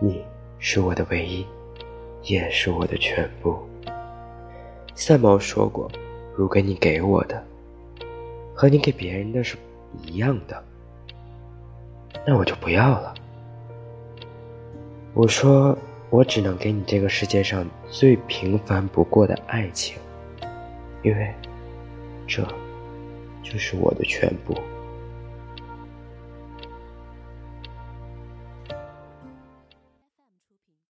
你是我的唯一也是我的全部。三毛说过如果你给我的和你给别人的是一样的那我就不要了。我说我只能给你这个世界上最平凡不过的爱情因为这就是我的全部。